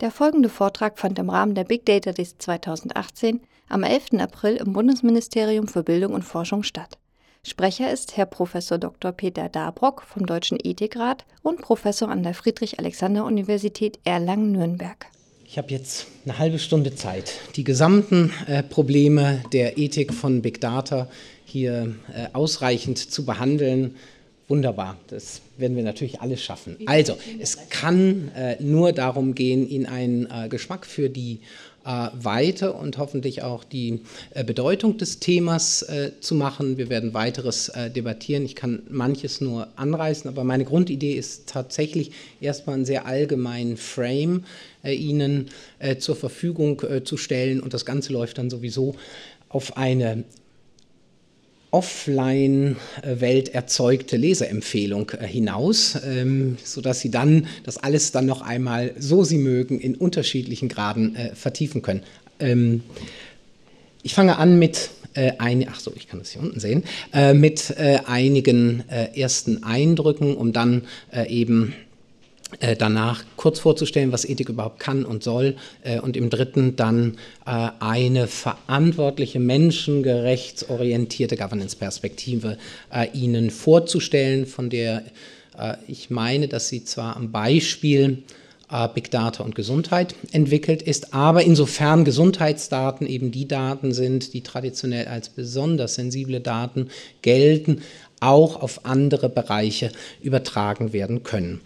Der folgende Vortrag fand im Rahmen der Big Data Days 2018 am 11. April im Bundesministerium für Bildung und Forschung statt. Sprecher ist Herr Prof. Dr. Peter Dabrock vom Deutschen Ethikrat und Professor an der Friedrich-Alexander-Universität Erlangen-Nürnberg. Ich habe jetzt eine halbe Stunde Zeit, die gesamten äh, Probleme der Ethik von Big Data hier äh, ausreichend zu behandeln. Wunderbar, das werden wir natürlich alles schaffen. Also, es kann äh, nur darum gehen, Ihnen einen äh, Geschmack für die äh, Weite und hoffentlich auch die äh, Bedeutung des Themas äh, zu machen. Wir werden weiteres äh, debattieren. Ich kann manches nur anreißen, aber meine Grundidee ist tatsächlich erstmal einen sehr allgemeinen Frame Ihnen zur Verfügung zu stellen und das Ganze läuft dann sowieso auf eine Offline-Welt erzeugte Leseempfehlung äh, hinaus, ähm, sodass Sie dann das alles dann noch einmal, so Sie mögen, in unterschiedlichen Graden äh, vertiefen können. Ähm, ich fange an mit äh, ach so, ich kann das hier unten sehen, mit einigen ersten Eindrücken, um dann eben äh, danach kurz vorzustellen, was Ethik überhaupt kann und soll äh, und im dritten dann äh, eine verantwortliche, menschengerechtsorientierte Governance-Perspektive Ihnen vorzustellen, von der ich meine, dass sie zwar am Beispiel Big Data und Gesundheit entwickelt ist, aber insofern Gesundheitsdaten eben die Daten sind, die traditionell als besonders sensible Daten gelten, auch auf andere Bereiche übertragen werden können.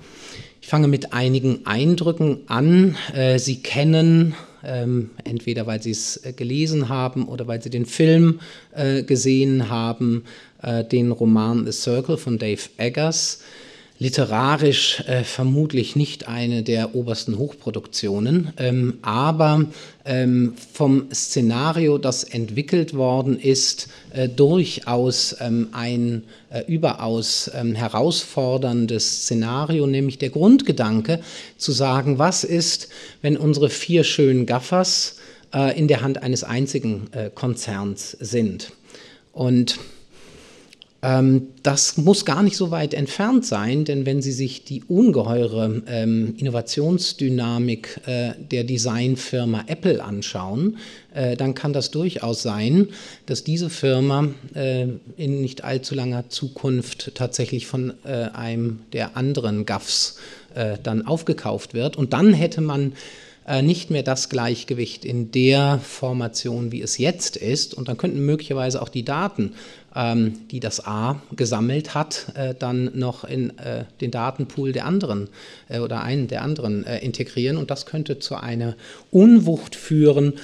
Ich fange mit einigen Eindrücken an. Äh, Sie kennen, ähm, entweder weil Sie es äh, gelesen haben oder weil Sie den Film äh, gesehen haben, den Roman The Circle von Dave Eggers literarisch äh, vermutlich nicht eine der obersten Hochproduktionen, ähm, aber ähm, vom Szenario, das entwickelt worden ist, äh, durchaus ähm, ein äh, überaus ähm, herausforderndes Szenario, nämlich der Grundgedanke zu sagen, was ist, wenn unsere vier schönen Gaffers äh, in der Hand eines einzigen äh, Konzerns sind. Und das muss gar nicht so weit entfernt sein, denn wenn Sie sich die ungeheure ähm, Innovationsdynamik äh, der Designfirma Apple anschauen, äh, dann kann das durchaus sein, dass diese Firma äh, in nicht allzu langer Zukunft tatsächlich von äh, einem der anderen GAFs äh, dann aufgekauft wird. Und dann hätte man äh, nicht mehr das Gleichgewicht in der Formation, wie es jetzt ist. Und dann könnten möglicherweise auch die Daten ähm, die das A gesammelt hat, äh, dann noch in äh, den Datenpool der anderen äh, oder einen der anderen äh, integrieren. Und das könnte zu einer Unwucht führen,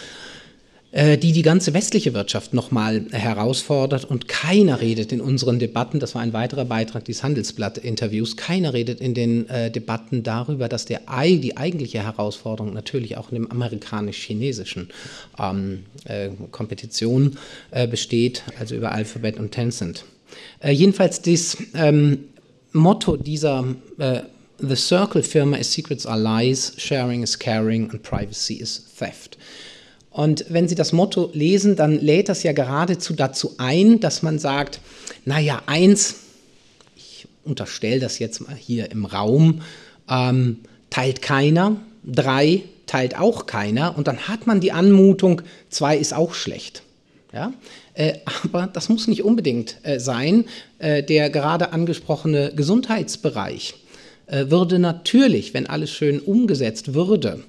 die die ganze westliche Wirtschaft nochmal herausfordert. Und keiner redet in unseren Debatten, das war ein weiterer Beitrag dieses Handelsblatt-Interviews, keiner redet in den äh, Debatten darüber, dass der, die eigentliche Herausforderung natürlich auch in dem amerikanisch-chinesischen ähm, äh, Kompetition äh, besteht, also über Alphabet und Tencent. Äh, jedenfalls das ähm, Motto dieser äh, The Circle Firma is Secrets are Lies, Sharing is Caring and Privacy is Theft. Und wenn Sie das Motto lesen, dann lädt das ja geradezu dazu ein, dass man sagt, naja, eins, ich unterstelle das jetzt mal hier im Raum, ähm, teilt keiner, drei teilt auch keiner und dann hat man die Anmutung, zwei ist auch schlecht. Ja? Äh, aber das muss nicht unbedingt äh, sein. Äh, der gerade angesprochene Gesundheitsbereich würde natürlich, wenn alles schön umgesetzt würde,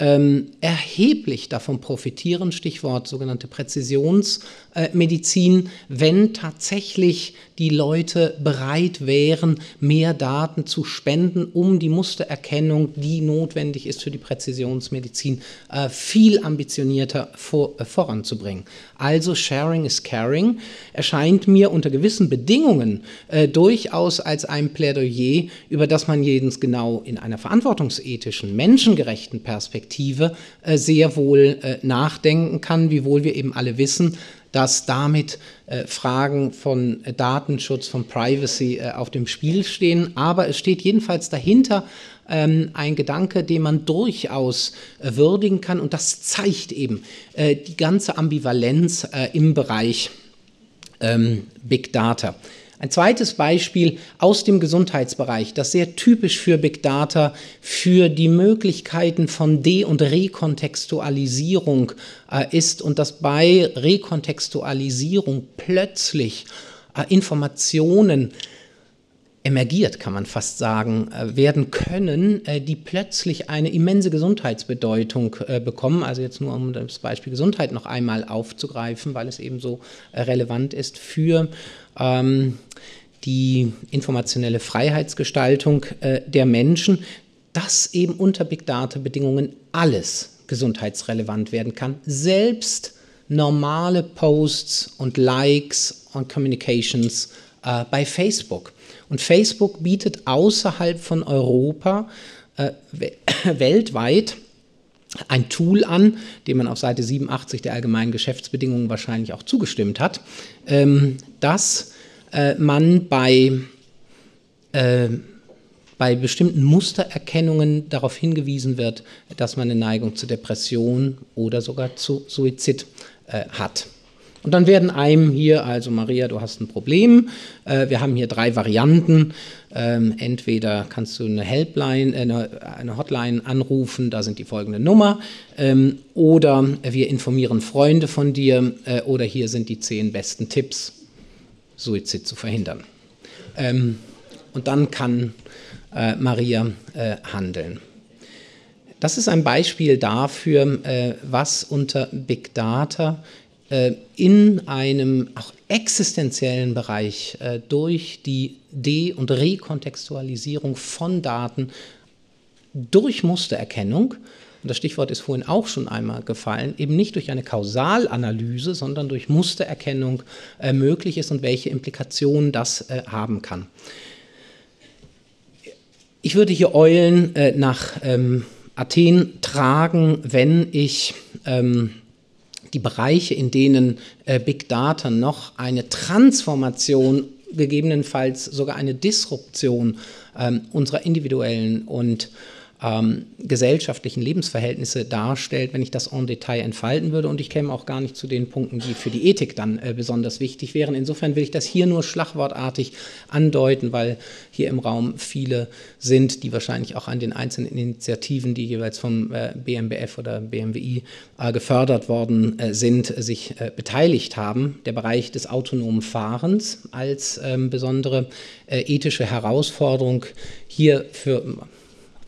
ähm, erheblich davon profitieren, Stichwort sogenannte Präzisionsmedizin, wenn tatsächlich die Leute bereit wären, mehr Daten zu spenden, um die Mustererkennung, die notwendig ist für die Präzisionsmedizin, äh, viel ambitionierter vor, äh, voranzubringen. Also Sharing is Caring erscheint mir unter gewissen Bedingungen äh, durchaus als ein Plädoyer, über das man jedes genau in einer verantwortungsethischen, menschengerechten Perspektive äh, sehr wohl äh, nachdenken kann, wiewohl wir eben alle wissen, dass damit äh, Fragen von äh, Datenschutz, von Privacy äh, auf dem Spiel stehen. Aber es steht jedenfalls dahinter ähm, ein Gedanke, den man durchaus äh, würdigen kann. Und das zeigt eben äh, die ganze Ambivalenz äh, im Bereich ähm, Big Data. Ein zweites Beispiel aus dem Gesundheitsbereich, das sehr typisch für Big Data, für die Möglichkeiten von De- und Rekontextualisierung äh, ist und dass bei Rekontextualisierung plötzlich äh, Informationen emergiert, kann man fast sagen, äh, werden können, äh, die plötzlich eine immense Gesundheitsbedeutung äh, bekommen. Also jetzt nur um das Beispiel Gesundheit noch einmal aufzugreifen, weil es eben so relevant ist für ähm, die informationelle Freiheitsgestaltung der Menschen, dass eben unter Big Data Bedingungen alles gesundheitsrelevant werden kann, selbst normale Posts und Likes und Communications äh, bei Facebook. Und Facebook bietet außerhalb von Europa äh, weltweit ein Tool an, dem man auf Seite 87 der allgemeinen Geschäftsbedingungen wahrscheinlich auch zugestimmt hat, ähm, dass äh, man bei, äh, bei bestimmten Mustererkennungen darauf hingewiesen wird, dass man eine Neigung zu Depression oder sogar zu Suizid äh, hat. Und dann werden einem hier, also Maria, du hast ein Problem. Äh, wir haben hier drei Varianten. Ähm, entweder kannst du eine Helpline, äh, eine, Hotline anrufen, da sind die folgende Nummer. Ähm, oder wir informieren Freunde von dir. Äh, oder hier sind die zehn besten Tipps, Suizid zu verhindern. Ähm, und dann kann äh, Maria äh, handeln. Das ist ein Beispiel dafür, äh, was unter Big Data äh, in einem auch existenziellen Bereich äh, durch die De- und Rekontextualisierung von Daten durch Mustererkennung, und das Stichwort ist vorhin auch schon einmal gefallen, eben nicht durch eine Kausalanalyse, sondern durch Mustererkennung äh, möglich ist und welche Implikationen das äh, haben kann. Ich würde hier Eulen äh, nach ähm, Athen tragen, wenn ich ähm, die Bereiche, in denen äh, Big Data noch eine Transformation, gegebenenfalls sogar eine Disruption ähm, unserer individuellen und ähm, gesellschaftlichen Lebensverhältnisse darstellt, wenn ich das en Detail entfalten würde. Und ich käme auch gar nicht zu den Punkten, die für die Ethik dann äh, besonders wichtig wären. Insofern will ich das hier nur schlagwortartig andeuten, weil hier im Raum viele sind, die wahrscheinlich auch an den einzelnen Initiativen, die jeweils vom äh, BMBF oder BMWI äh, gefördert worden äh, sind, sich äh, beteiligt haben. Der Bereich des autonomen Fahrens als ähm, besondere äh, ethische Herausforderung hier für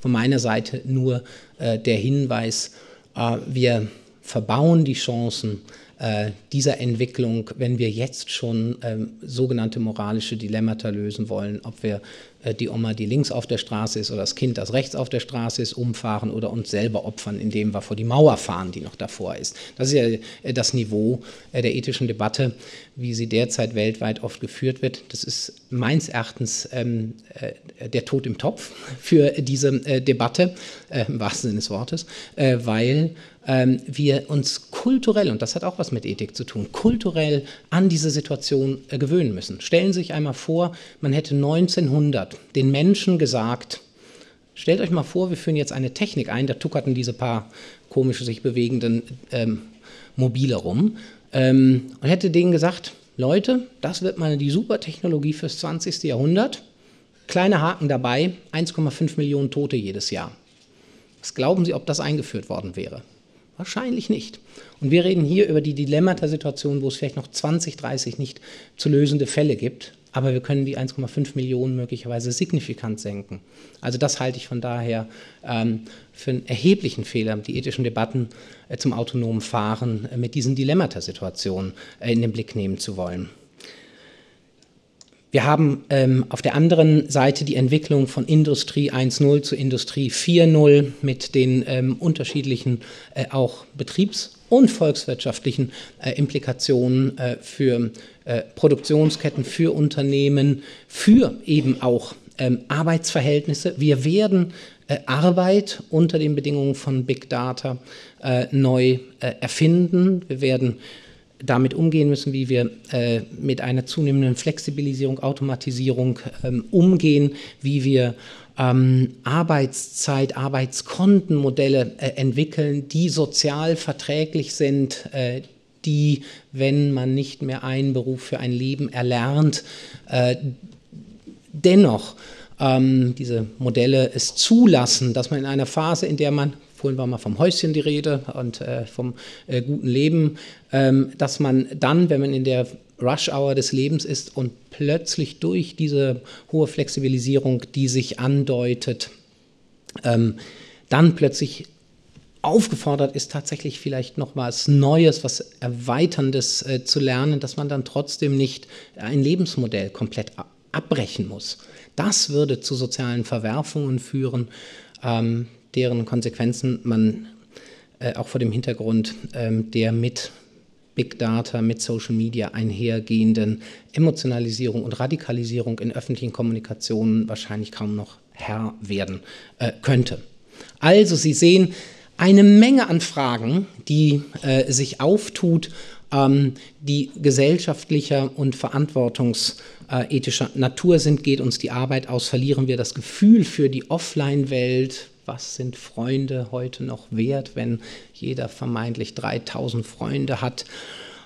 von meiner Seite nur äh, der Hinweis, äh, wir verbauen die Chancen äh, dieser Entwicklung, wenn wir jetzt schon ähm, sogenannte moralische Dilemmata lösen wollen, ob wir äh, die Oma, die links auf der Straße ist, oder das Kind, das rechts auf der Straße ist, umfahren oder uns selber opfern, indem wir vor die Mauer fahren, die noch davor ist. Das ist ja äh, das Niveau der ethischen Debatte, wie sie derzeit weltweit oft geführt wird. Das ist meines Erachtens ähm, der Tod im Topf für diese Debatte, im wahrsten Sinne des Wortes, weil wir uns kulturell, und das hat auch was mit Ethik zu tun, kulturell an diese Situation äh, gewöhnen müssen. Stellen Sie sich einmal vor, man hätte 1900 den Menschen gesagt, stellt euch mal vor, wir führen jetzt eine Technik ein, da tuckerten diese paar komische sich bewegenden ähm, Mobile rum, ähm, und hätte denen gesagt, Leute, das wird mal die Supertechnologie fürs 20. Jahrhundert. Kleiner Haken dabei, 1,5 Millionen Tote jedes Jahr. Was glauben Sie, ob das eingeführt worden wäre? Wahrscheinlich nicht. Und wir reden hier über die Dilemmata-Situation, wo es vielleicht noch 20, 30 nicht zu lösende Fälle gibt. Aber wir können die 1,5 Millionen möglicherweise signifikant senken. Also das halte ich von daher ähm, für einen erheblichen Fehler, die ethischen Debatten äh, zum autonomen Fahren äh, mit diesen Dilemmata-Situationen äh, in den Blick nehmen zu wollen. Wir haben ähm, auf der anderen Seite die Entwicklung von Industrie 1.0 zu Industrie 4.0 mit den ähm, unterschiedlichen äh, auch betriebs- und volkswirtschaftlichen äh, Implikationen äh, für äh, Produktionsketten, für Unternehmen, für eben auch ähm, Arbeitsverhältnisse. Wir werden äh, Arbeit unter den Bedingungen von Big Data äh, neu erfinden. Wir werden damit umgehen müssen, wie wir äh, mit einer zunehmenden Flexibilisierung, Automatisierung ähm, umgehen, wie wir ähm, Arbeitszeit, Arbeitskontenmodelle äh, entwickeln, die sozial verträglich sind, äh, die, wenn man nicht mehr einen Beruf für ein Leben erlernt, äh, dennoch ähm, diese Modelle es zulassen, dass man in einer Phase, in der man vorhin war mal vom Häuschen die Rede und äh, vom äh, guten Leben, ähm, dass man dann, wenn man in der Rush-Hour des Lebens ist und plötzlich durch diese hohe Flexibilisierung, die sich andeutet, ähm, dann plötzlich aufgefordert ist, tatsächlich vielleicht noch was Neues, was Erweiterndes äh, zu lernen, dass man dann trotzdem nicht ein Lebensmodell komplett abbrechen muss. Das würde zu sozialen Verwerfungen führen, ähm, deren Konsequenzen man äh, auch vor dem Hintergrund ähm, der mit Big Data, mit Social Media einhergehenden Emotionalisierung und Radikalisierung in öffentlichen Kommunikationen wahrscheinlich kaum noch Herr werden äh, könnte. Also Sie sehen eine Menge an Fragen, die äh, sich auftut, ähm, die gesellschaftlicher und verantwortungsethischer Natur sind. Geht uns die Arbeit aus, verlieren wir das Gefühl für die Offline-Welt, was sind Freunde heute noch wert, wenn jeder vermeintlich 3000 Freunde hat?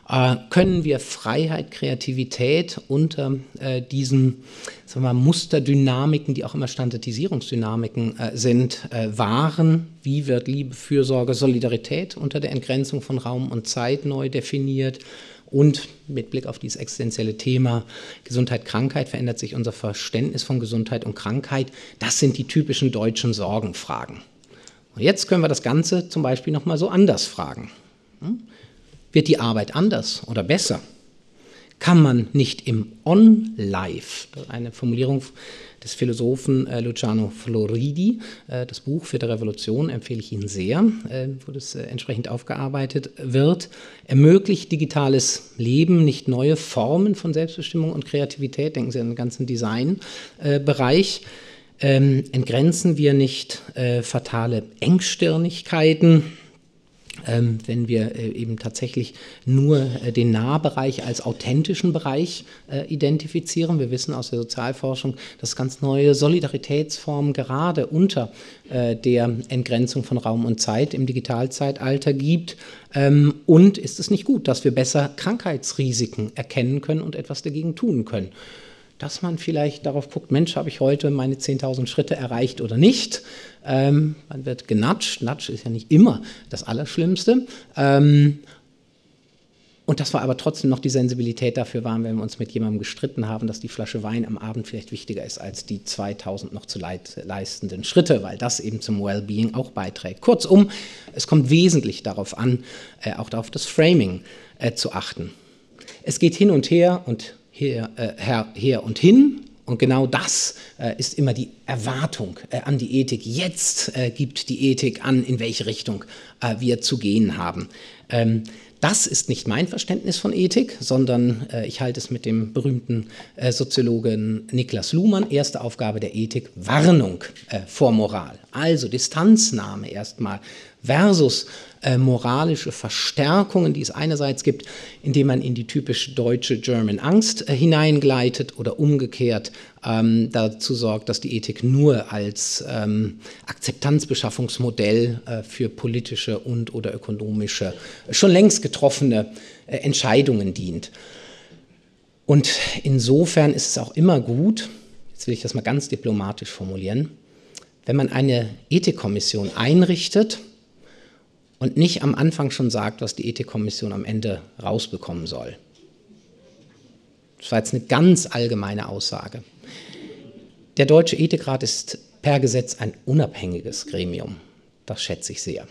Äh, können wir Freiheit, Kreativität unter äh, diesen sagen wir Musterdynamiken, die auch immer Standardisierungsdynamiken äh, sind, äh, wahren? Wie wird Liebe, Fürsorge, Solidarität unter der Entgrenzung von Raum und Zeit neu definiert? Und mit Blick auf dieses existenzielle Thema Gesundheit, Krankheit verändert sich unser Verständnis von Gesundheit und Krankheit. Das sind die typischen deutschen Sorgenfragen. Und jetzt können wir das Ganze zum Beispiel nochmal so anders fragen. Hm? Wird die Arbeit anders oder besser? Kann man nicht im On-Life, eine Formulierung des Philosophen äh, Luciano Floridi. Äh, das Buch für die Revolution empfehle ich Ihnen sehr, äh, wo das äh, entsprechend aufgearbeitet wird. Ermöglicht digitales Leben nicht neue Formen von Selbstbestimmung und Kreativität? Denken Sie an den ganzen Designbereich. Ähm, entgrenzen wir nicht äh, fatale Engstirnigkeiten? Ähm, wenn wir äh, eben tatsächlich nur äh, den Nahbereich als authentischen Bereich äh, identifizieren. Wir wissen aus der Sozialforschung, dass ganz neue Solidaritätsformen gerade unter äh, der Entgrenzung von Raum und Zeit im Digitalzeitalter gibt. Ähm, und ist es nicht gut, dass wir besser Krankheitsrisiken erkennen können und etwas dagegen tun können? Dass man vielleicht darauf guckt, Mensch, habe ich heute meine 10.000 Schritte erreicht oder nicht? Ähm, man wird genatscht. Natsch ist ja nicht immer das Allerschlimmste. Ähm, und dass wir aber trotzdem noch die Sensibilität dafür waren, wenn wir uns mit jemandem gestritten haben, dass die Flasche Wein am Abend vielleicht wichtiger ist als die 2000 noch zu leistenden Schritte, weil das eben zum Wellbeing auch beiträgt. Kurzum, es kommt wesentlich darauf an, äh, auch auf das Framing äh, zu achten. Es geht hin und her und her, äh, her, her und hin. Und genau das äh, ist immer die Erwartung äh, an die Ethik. Jetzt äh, gibt die Ethik an, in welche Richtung äh, wir zu gehen haben. Ähm, das ist nicht mein Verständnis von Ethik, sondern äh, ich halte es mit dem berühmten äh, Soziologen Niklas Luhmann. Erste Aufgabe der Ethik, Warnung äh, vor Moral. Also Distanznahme erstmal versus äh, moralische Verstärkungen, die es einerseits gibt, indem man in die typisch deutsche German Angst äh, hineingleitet oder umgekehrt ähm, dazu sorgt, dass die Ethik nur als ähm, Akzeptanzbeschaffungsmodell äh, für politische und oder ökonomische, schon längst getroffene äh, Entscheidungen dient. Und insofern ist es auch immer gut, jetzt will ich das mal ganz diplomatisch formulieren, wenn man eine Ethikkommission einrichtet, und nicht am Anfang schon sagt, was die Ethikkommission am Ende rausbekommen soll. Das war jetzt eine ganz allgemeine Aussage. Der Deutsche Ethikrat ist per Gesetz ein unabhängiges Gremium. Das schätze ich sehr.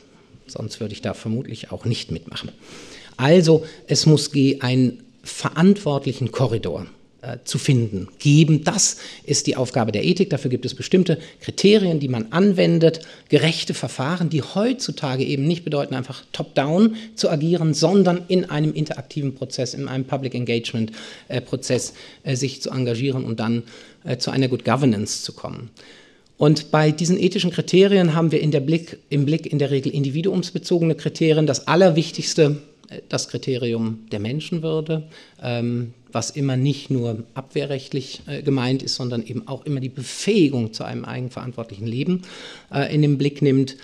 Sonst würde ich da vermutlich auch nicht mitmachen. Also es muss einen verantwortlichen Korridor äh, zu finden, geben. Das ist die Aufgabe der Ethik. Dafür gibt es bestimmte Kriterien, die man anwendet, gerechte Verfahren, die heutzutage eben nicht bedeuten, einfach top-down zu agieren, sondern in einem interaktiven Prozess, in einem Public Engagement-Prozess äh, äh, sich zu engagieren und dann äh, zu einer Good Governance zu kommen. Und bei diesen ethischen Kriterien haben wir in der Blick, im Blick in der Regel individuumsbezogene Kriterien. Das Allerwichtigste das Kriterium der Menschenwürde, ähm, was immer nicht nur abwehrrechtlich äh, gemeint ist, sondern eben auch immer die Befähigung zu einem eigenverantwortlichen Leben äh, in den Blick nimmt.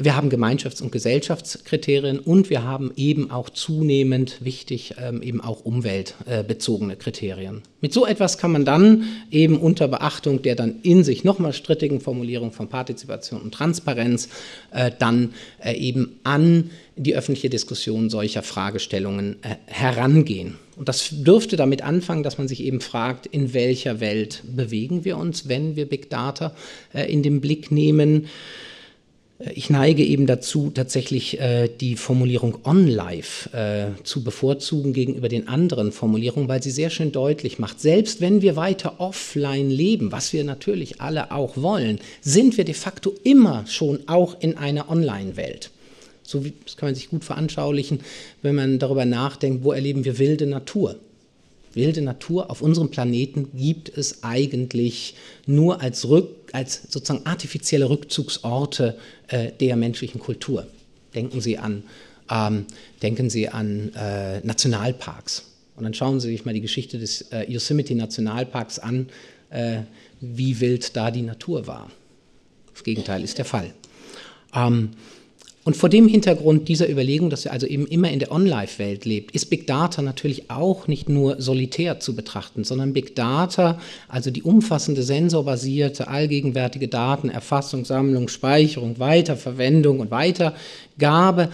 Wir haben Gemeinschafts- und Gesellschaftskriterien und wir haben eben auch zunehmend wichtig ähm, eben auch umweltbezogene Kriterien. Mit so etwas kann man dann eben unter Beachtung der dann in sich nochmal strittigen Formulierung von Partizipation und Transparenz äh, dann äh, eben an die öffentliche Diskussion solcher Fragestellungen äh, herangehen. Und das dürfte damit anfangen, dass man sich eben fragt, in welcher Welt bewegen wir uns, wenn wir Big Data in den Blick nehmen. Ich neige eben dazu, tatsächlich äh, die Formulierung on-life äh, zu bevorzugen gegenüber den anderen Formulierungen, weil sie sehr schön deutlich macht, selbst wenn wir weiter offline leben, was wir natürlich alle auch wollen, sind wir de facto immer schon auch in einer Online-Welt. So wie, das kann man sich gut veranschaulichen, wenn man darüber nachdenkt, wo erleben wir wilde Natur. Wilde Natur auf unserem Planeten gibt es eigentlich nur als, Rück, als sozusagen artifizielle Rückzugsorte äh, der menschlichen Kultur. Denken Sie an, ähm, denken Sie an äh, Nationalparks. Und dann schauen Sie sich mal die Geschichte des äh, Yosemite Nationalparks an, äh, wie wild da die Natur war. Das Gegenteil ist der Fall. Ähm, und vor dem Hintergrund dieser Überlegung, dass wir also eben immer in der On-Life-Welt lebt, ist Big Data natürlich auch nicht nur solitär zu betrachten, sondern Big Data, also die umfassende sensorbasierte, allgegenwärtige Datenerfassung, Sammlung, Speicherung, Weiterverwendung und Weitergabe,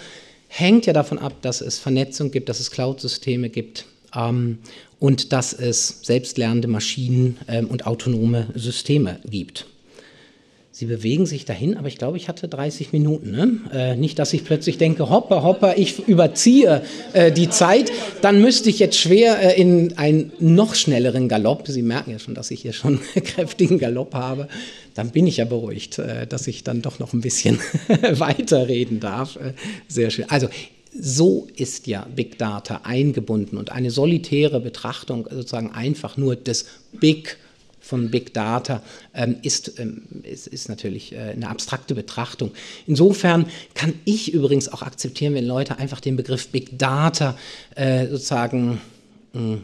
hängt ja davon ab, dass es Vernetzung gibt, dass es Cloud-Systeme gibt ähm, und dass es selbstlernende Maschinen ähm, und autonome Systeme gibt. Sie bewegen sich dahin, aber ich glaube, ich hatte 30 Minuten. Ne? Äh, nicht, dass ich plötzlich denke, hoppa, hoppa, ich überziehe äh, die Zeit. Dann müsste ich jetzt schwer äh, in einen noch schnelleren Galopp. Sie merken ja schon, dass ich hier schon kräftigen Galopp habe. Dann bin ich ja beruhigt, äh, dass ich dann doch noch ein bisschen weiterreden darf. Äh, sehr schön. Also so ist ja Big Data eingebunden und eine solitäre Betrachtung sozusagen einfach nur des Big Data von Big Data ähm, ist, ähm, ist, ist, natürlich äh, eine abstrakte Betrachtung. Insofern kann ich übrigens auch akzeptieren, wenn Leute einfach den Begriff Big Data äh, sozusagen mh, hm,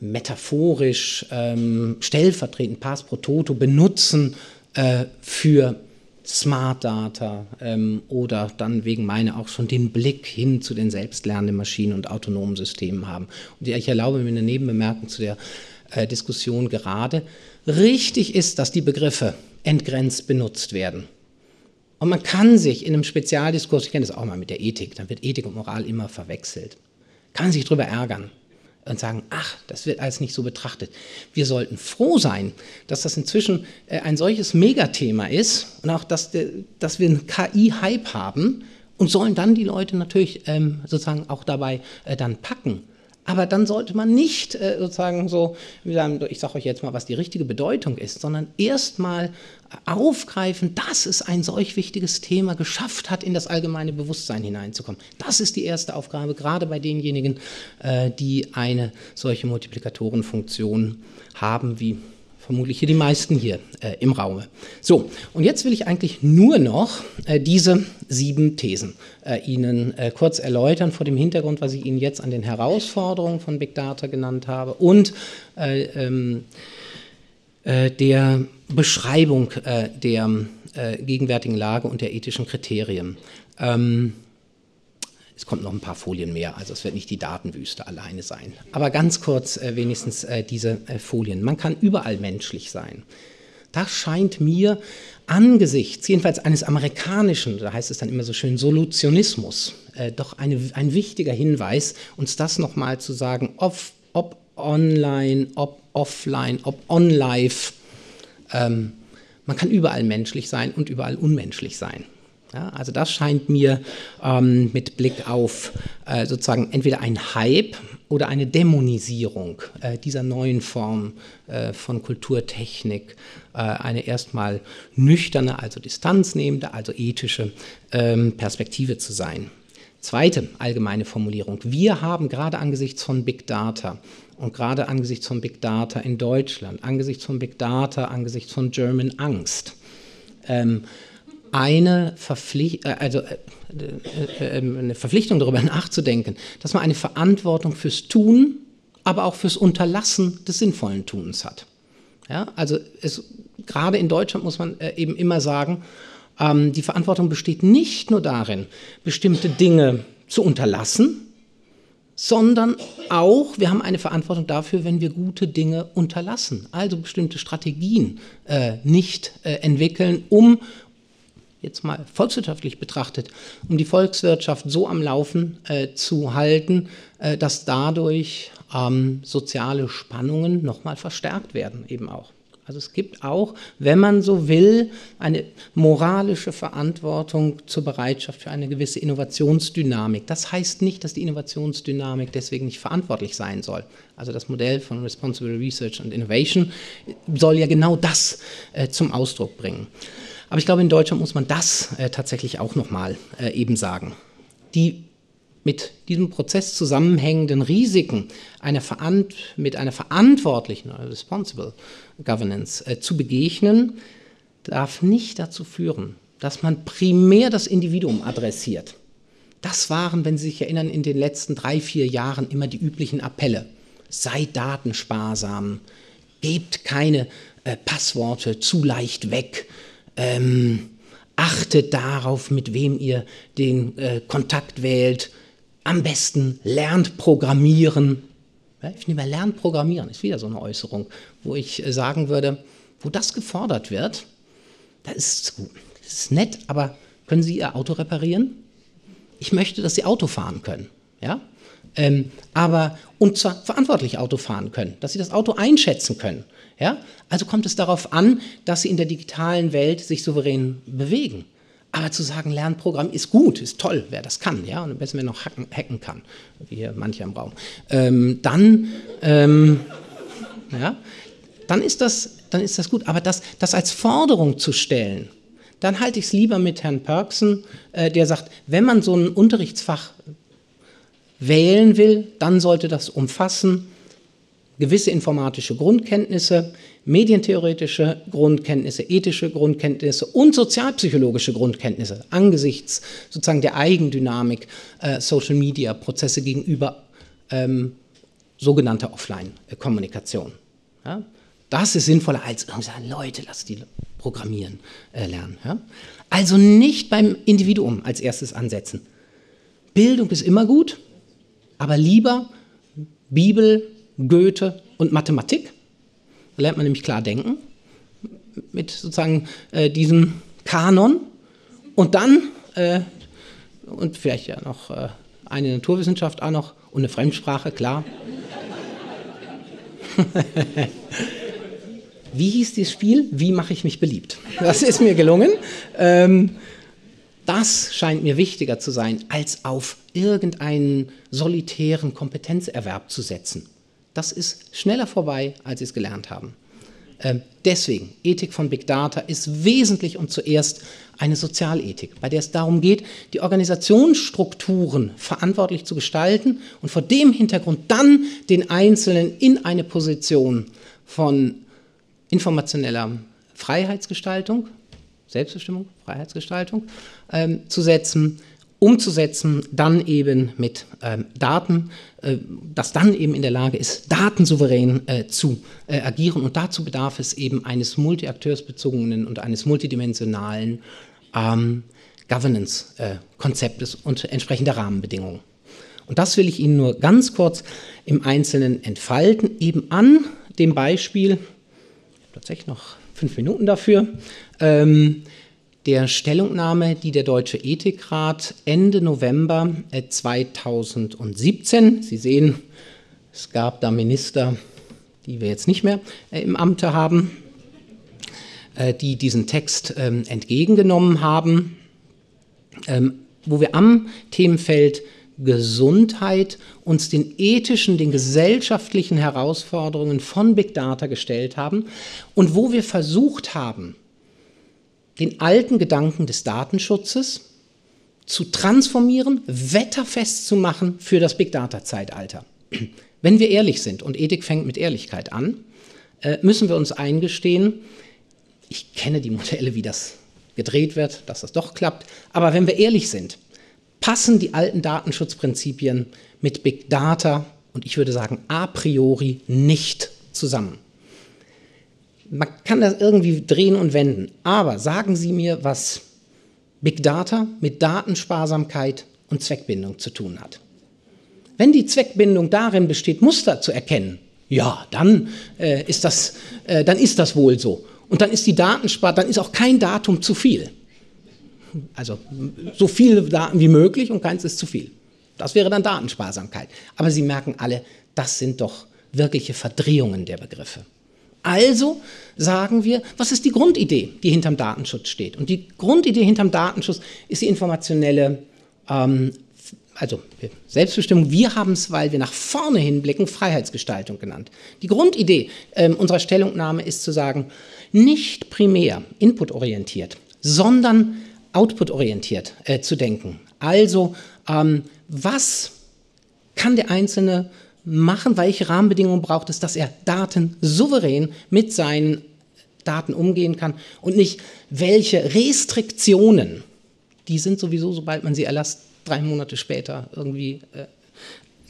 metaphorisch, ähm, stellvertretend, pass pro toto benutzen äh, für Smart Data ähm, oder dann wegen meiner auch schon den Blick hin zu den selbstlernenden Maschinen und autonomen Systemen haben. Und ich erlaube mir eine Nebenbemerkung zu der äh, Diskussion gerade, richtig ist, dass die Begriffe entgrenzt benutzt werden. Und man kann sich in einem Spezialdiskurs, ich kenne das auch mal mit der Ethik, dann wird Ethik und Moral immer verwechselt, kann sich darüber ärgern und sagen, ach, das wird alles nicht so betrachtet. Wir sollten froh sein, dass das inzwischen äh, ein solches Megathema ist und auch, dass, dass wir einen KI-Hype haben und sollen dann die Leute natürlich ähm, sozusagen auch dabei äh, dann packen. Aber dann sollte man nicht äh, sozusagen so, ich sage euch jetzt mal, was die richtige Bedeutung ist, sondern erstmal aufgreifen, dass es ein solch wichtiges Thema geschafft hat, in das allgemeine Bewusstsein hineinzukommen. Das ist die erste Aufgabe, gerade bei denjenigen, äh, die eine solche Multiplikatorenfunktion haben, wie vermutlich hier die meisten hier äh, im Raume. So, und jetzt will ich eigentlich nur noch äh, diese sieben Thesen äh, Ihnen äh, kurz erläutern vor dem Hintergrund, was ich Ihnen jetzt an den Herausforderungen von Big Data genannt habe und äh, ähm, äh, der Beschreibung der gegenwärtigen Lage und der ethischen Kriterien. Ähm, es kommt noch ein paar Folien mehr, also es wird nicht die Datenwüste alleine sein. Aber ganz kurz äh, wenigstens äh, diese äh, Folien. Man kann überall menschlich sein. Das scheint mir angesichts, jedenfalls eines amerikanischen, da heißt es dann immer so schön, Solutionismus, äh, doch eine, ein wichtiger Hinweis, uns das nochmal zu sagen, ob, ob online, ob offline, ob on-live. Ähm, man kann überall menschlich sein und überall unmenschlich sein. Ja, also das scheint mir ähm, mit Blick auf äh, sozusagen entweder ein Hype oder eine Dämonisierung äh, dieser neuen Form äh, von Kulturtechnik äh, eine erstmal nüchterne, also distanznehmende, also ethische ähm, Perspektive zu sein. Zweite allgemeine Formulierung. Wir haben gerade angesichts von Big Data und gerade angesichts von Big Data in Deutschland, angesichts von Big Data, angesichts von German Angst, ähm, eine, Verpflicht äh, also, äh, äh, ähm, eine Verpflichtung darüber nachzudenken, dass man eine Verantwortung fürs Tun, aber auch fürs Unterlassen des sinnvollen Tuns hat. Ja, also es, gerade in Deutschland muss man eben immer sagen, Ähm, die Verantwortung besteht nicht nur darin, bestimmte Dinge zu unterlassen, sondern auch, wir haben eine Verantwortung dafür, wenn wir gute Dinge unterlassen, also bestimmte Strategien äh, nicht äh, entwickeln, um jetzt mal volkswirtschaftlich betrachtet, um die Volkswirtschaft so am Laufen äh, zu halten, äh, dass dadurch ähm, soziale Spannungen nochmal verstärkt werden, eben auch. Also es gibt auch, wenn man so will, eine moralische Verantwortung zur Bereitschaft für eine gewisse Innovationsdynamik. Das heißt nicht, dass die Innovationsdynamik deswegen nicht verantwortlich sein soll. Also das Modell von Responsible Research and Innovation soll ja genau das äh, zum Ausdruck bringen. Aber ich glaube, in Deutschland muss man das äh, tatsächlich auch nochmal äh, eben sagen. Die mit diesem Prozess zusammenhängenden Risiken einer mit einer verantwortlichen, responsible Governance äh, zu begegnen, darf nicht dazu führen, dass man primär das Individuum adressiert. Das waren, wenn Sie sich erinnern, in den letzten drei, vier Jahren immer die üblichen Appelle. Sei datensparsam, gebt keine äh, Passworte zu leicht weg, ähm, achtet darauf, mit wem ihr den äh, Kontakt wählt. Am besten lernt Programmieren. Ich nehme mal lernt Programmieren, ist wieder so eine Äußerung, wo ich äh, sagen würde, wo das gefordert wird, da ist es ist nett, aber können Sie Ihr Auto reparieren? Ich möchte, dass Sie Auto fahren können. Ja? Ähm, aber und zwar verantwortlich Auto fahren können, dass Sie das Auto einschätzen können. Ja? Also kommt es darauf an, dass sie in der digitalen Welt sich souverän bewegen. Aber zu sagen, Lernprogramm ist gut, ist toll, wer das kann, ja, und am besten, wer noch hacken, hacken kann, wie hier manche im Raum, ähm, dann, ähm, ja, dann ist, das, dann ist das gut. Aber das, das als Forderung zu stellen, dann halte ich es lieber mit Herrn Perksen, äh, der sagt, wenn man so ein Unterrichtsfach wählen will, dann sollte das umfassen gewisse informatische Grundkenntnisse, medientheoretische Grundkenntnisse, ethische Grundkenntnisse und sozialpsychologische Grundkenntnisse angesichts sozusagen der Eigendynamik äh, Social Media Prozesse gegenüber ähm, sogenannter Offline-Kommunikation. Ja? Das ist sinnvoller als irgendwie sagen, Leute, lass die programmieren äh, lernen. Ja? Also nicht beim Individuum als erstes ansetzen. Bildung ist immer gut, aber lieber Bibel, Goethe und Mathematik. Da lernt man nämlich klar denken mit sozusagen äh, diesem Kanon und dann äh, und vielleicht ja noch äh, eine Naturwissenschaft auch noch und eine Fremdsprache, klar. Wie hieß dieses Spiel? Wie mache ich mich beliebt? Das ist mir gelungen. Ähm, das scheint mir wichtiger zu sein, als auf irgendeinen solitären Kompetenzerwerb zu setzen. Das ist schneller vorbei, als sie es gelernt haben. Ähm, deswegen, Ethik von Big Data ist wesentlich und zuerst eine Sozialethik, bei der es darum geht, die Organisationsstrukturen verantwortlich zu gestalten und vor dem Hintergrund dann den Einzelnen in eine Position von informationeller Freiheitsgestaltung, Selbstbestimmung, Freiheitsgestaltung ähm, zu setzen umzusetzen, dann eben mit ähm, Daten, äh, das dann eben in der Lage ist, datensouverän äh, zu äh, agieren. Und dazu bedarf es eben eines multiakteursbezogenen und eines multidimensionalen ähm, Governance-Konzeptes und entsprechender Rahmenbedingungen. Und das will ich Ihnen nur ganz kurz im Einzelnen entfalten, eben an dem Beispiel, tatsächlich noch fünf Minuten dafür, ähm, der Stellungnahme, die der Deutsche Ethikrat Ende November 2017, äh, Sie sehen, es gab da Minister, die wir jetzt nicht mehr äh, im Amte haben, äh, die diesen Text ähm, entgegengenommen haben, ähm, wo wir am Themenfeld Gesundheit uns den ethischen, den gesellschaftlichen Herausforderungen von Big Data gestellt haben und wo wir versucht haben, den alten Gedanken des Datenschutzes zu transformieren, wetterfest zu machen für das Big Data-Zeitalter. Wenn wir ehrlich sind, und Ethik fängt mit Ehrlichkeit an, äh, müssen wir uns eingestehen, ich kenne die Modelle, wie das gedreht wird, dass das doch klappt, aber wenn wir ehrlich sind, passen die alten Datenschutzprinzipien mit Big Data und ich würde sagen a priori nicht zusammen. Man kann das irgendwie drehen und wenden. Aber sagen Sie mir, was Big Data mit Datensparsamkeit und Zweckbindung zu tun hat. Wenn die Zweckbindung darin besteht, Muster zu erkennen, ja, dann, äh, ist, das, äh, dann ist das wohl so. Und dann ist die Datenspar, dann ist auch kein Datum zu viel. Also so viele Daten wie möglich und keins ist zu viel. Das wäre dann Datensparsamkeit. Aber Sie merken alle, das sind doch wirkliche Verdrehungen der Begriffe. Also sagen wir, was ist die Grundidee, die hinterm Datenschutz steht? Und die Grundidee hinterm Datenschutz ist die informationelle, ähm, also Selbstbestimmung. Wir haben es, weil wir nach vorne hinblicken, Freiheitsgestaltung genannt. Die Grundidee äh, unserer Stellungnahme ist zu sagen, nicht primär inputorientiert, sondern outputorientiert äh, zu denken. Also, ähm, was kann der Einzelne machen, welche Rahmenbedingungen braucht es, dass er Daten souverän mit seinen Daten umgehen kann und nicht welche Restriktionen, die sind sowieso, sobald man sie erlasst, drei Monate später irgendwie äh,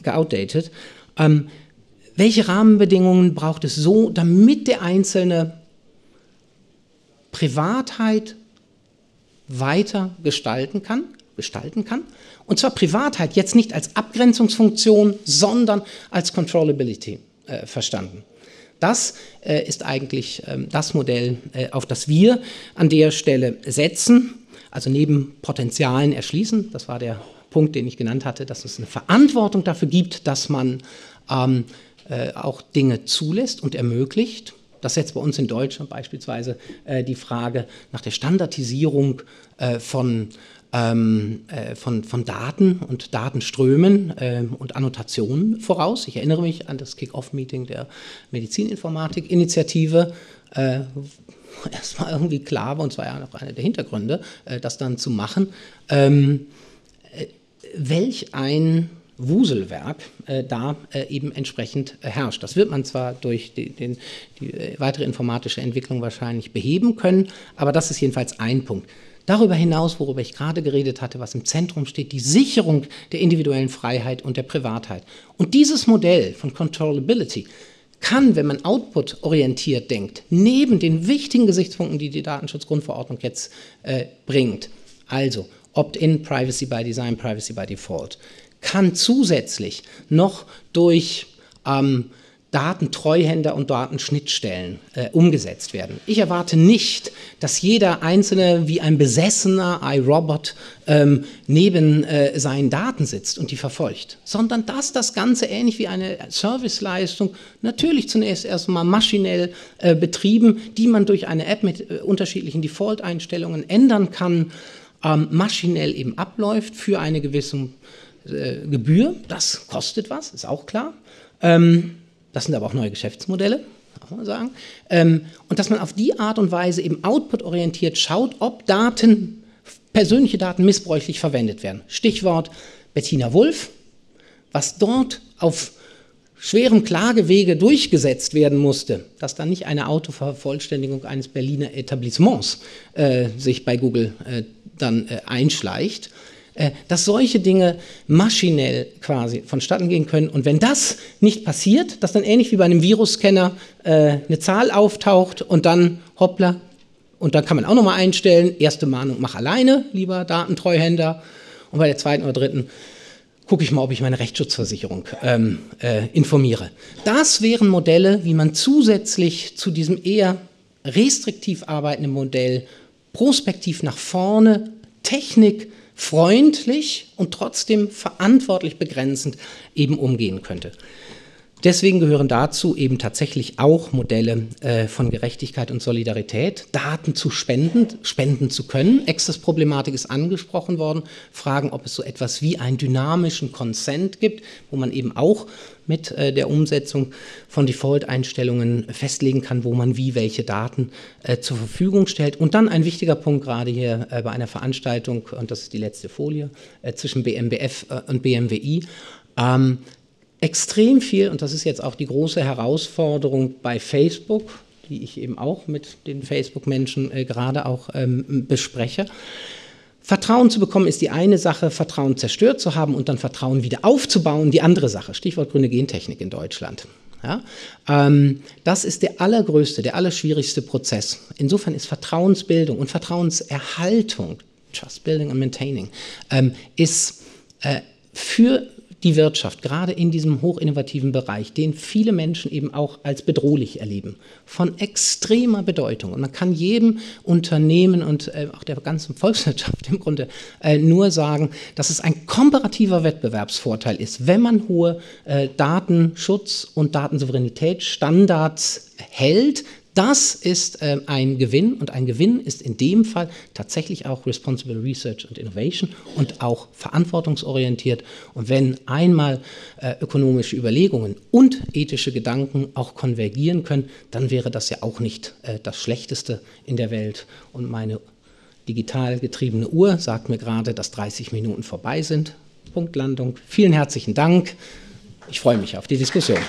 geoutdatet. Ähm, welche Rahmenbedingungen braucht es so, damit der Einzelne Privatheit weiter gestalten kann, gestalten kann. Und zwar Privatheit jetzt nicht als Abgrenzungsfunktion, sondern als Controllability äh, verstanden. Das äh, ist eigentlich äh, das Modell, äh, auf das wir an der Stelle setzen. Also neben Potenzialen erschließen, das war der Punkt, den ich genannt hatte, dass es eine Verantwortung dafür gibt, dass man ähm, äh, auch Dinge zulässt und ermöglicht. Das setzt bei uns in Deutschland beispielsweise äh, die Frage nach der Standardisierung von ähm, äh, von, von Daten und Datenströmen äh, und Annotationen voraus. Ich erinnere mich an das Kick-Off-Meeting der Medizininformatik-Initiative, äh, erstmal irgendwie klar war, und zwar ja noch einer der Hintergründe, äh, das dann zu machen. Ähm, äh, welch ein Wuselwerk äh, da äh, eben entsprechend äh, herrscht. Das wird man zwar durch die, den, die äh, weitere informatische Entwicklung wahrscheinlich beheben können, aber das ist jedenfalls ein Punkt. Darüber hinaus, worüber ich gerade geredet hatte, was im Zentrum steht, die Sicherung der individuellen Freiheit und der Privatheit. Und dieses Modell von Controllability kann, wenn man output-orientiert denkt, neben den wichtigen Gesichtspunkten, die die Datenschutzgrundverordnung jetzt äh, bringt, also Opt-in, Privacy by Design, Privacy by Default, kann zusätzlich noch durch ähm, Datentreuhänder und Datenschnittstellen äh, umgesetzt werden. Ich erwarte nicht, dass jeder Einzelne wie ein besessener iRobot ähm, neben äh, seinen Daten sitzt und die verfolgt, sondern dass das Ganze ähnlich wie eine Serviceleistung natürlich zunächst erstmal maschinell äh, betrieben, die man durch eine App mit äh, unterschiedlichen Default-Einstellungen ändern kann, ähm, maschinell eben abläuft für eine gewisse äh, Gebühr. Das kostet was, ist auch klar. Ähm, das sind aber auch neue Geschäftsmodelle, darf man sagen. Ähm, und dass man auf die Art und Weise eben output-orientiert schaut, ob Daten, persönliche Daten missbräuchlich verwendet werden. Stichwort Bettina Wulff, was dort auf schwerem Klagewege durchgesetzt werden musste, dass dann nicht eine Autovervollständigung eines Berliner Etablissements äh, sich bei Google äh, dann äh, einschleicht dass solche Dinge maschinell quasi vonstatten gehen können. Und wenn das nicht passiert, dass dann ähnlich wie bei einem Virusscanner äh, eine Zahl auftaucht und dann hoppla, und da kann man auch nochmal einstellen, erste Mahnung mach alleine, lieber Datentreuhänder. Und bei der zweiten oder dritten gucke ich mal, ob ich meine Rechtsschutzversicherung ähm, äh, informiere. Das wären Modelle, wie man zusätzlich zu diesem eher restriktiv arbeitenden Modell prospektiv nach vorne Technik freundlich und trotzdem verantwortlich begrenzend eben umgehen könnte. Deswegen gehören dazu eben tatsächlich auch Modelle äh, von Gerechtigkeit und Solidarität, Daten zu spenden, spenden zu können. Access-Problematik ist angesprochen worden. Fragen, ob es so etwas wie einen dynamischen Consent gibt, wo man eben auch mit äh, der Umsetzung von Default-Einstellungen festlegen kann, wo man wie welche Daten äh, zur Verfügung stellt. Und dann ein wichtiger Punkt gerade hier äh, bei einer Veranstaltung, und das ist die letzte Folie, äh, zwischen BMBF äh, und BMWI. Ähm, extrem viel, und das ist jetzt auch die große Herausforderung bei Facebook, die ich eben auch mit den Facebook-Menschen äh, gerade auch ähm, bespreche. Vertrauen zu bekommen ist die eine Sache, Vertrauen zerstört zu haben und dann Vertrauen wieder aufzubauen, die andere Sache. Stichwort grüne Gentechnik in Deutschland. Ja? Ähm, das ist der allergrößte, der allerschwierigste Prozess. Insofern ist Vertrauensbildung und Vertrauenserhaltung Trust Building and Maintaining, ähm, ist äh, für die Wirtschaft, gerade in diesem hochinnovativen Bereich, den viele Menschen eben auch als bedrohlich erleben, von extremer Bedeutung. Und man kann jedem Unternehmen und äh, auch der ganzen Volkswirtschaft im Grunde äh, nur sagen, dass es ein komparativer Wettbewerbsvorteil ist, wenn man hohe äh, Datenschutz- und Datensouveränitätsstandards hält, das ist äh, ein Gewinn und ein Gewinn ist in dem Fall tatsächlich auch Responsible Research and Innovation und auch verantwortungsorientiert. Und wenn einmal äh, ökonomische Überlegungen und ethische Gedanken auch konvergieren können, dann wäre das ja auch nicht äh, das Schlechteste in der Welt. Und meine digital getriebene Uhr sagt mir gerade, dass 30 Minuten vorbei sind. Punktlandung. Vielen herzlichen Dank. Ich freue mich auf die Diskussion.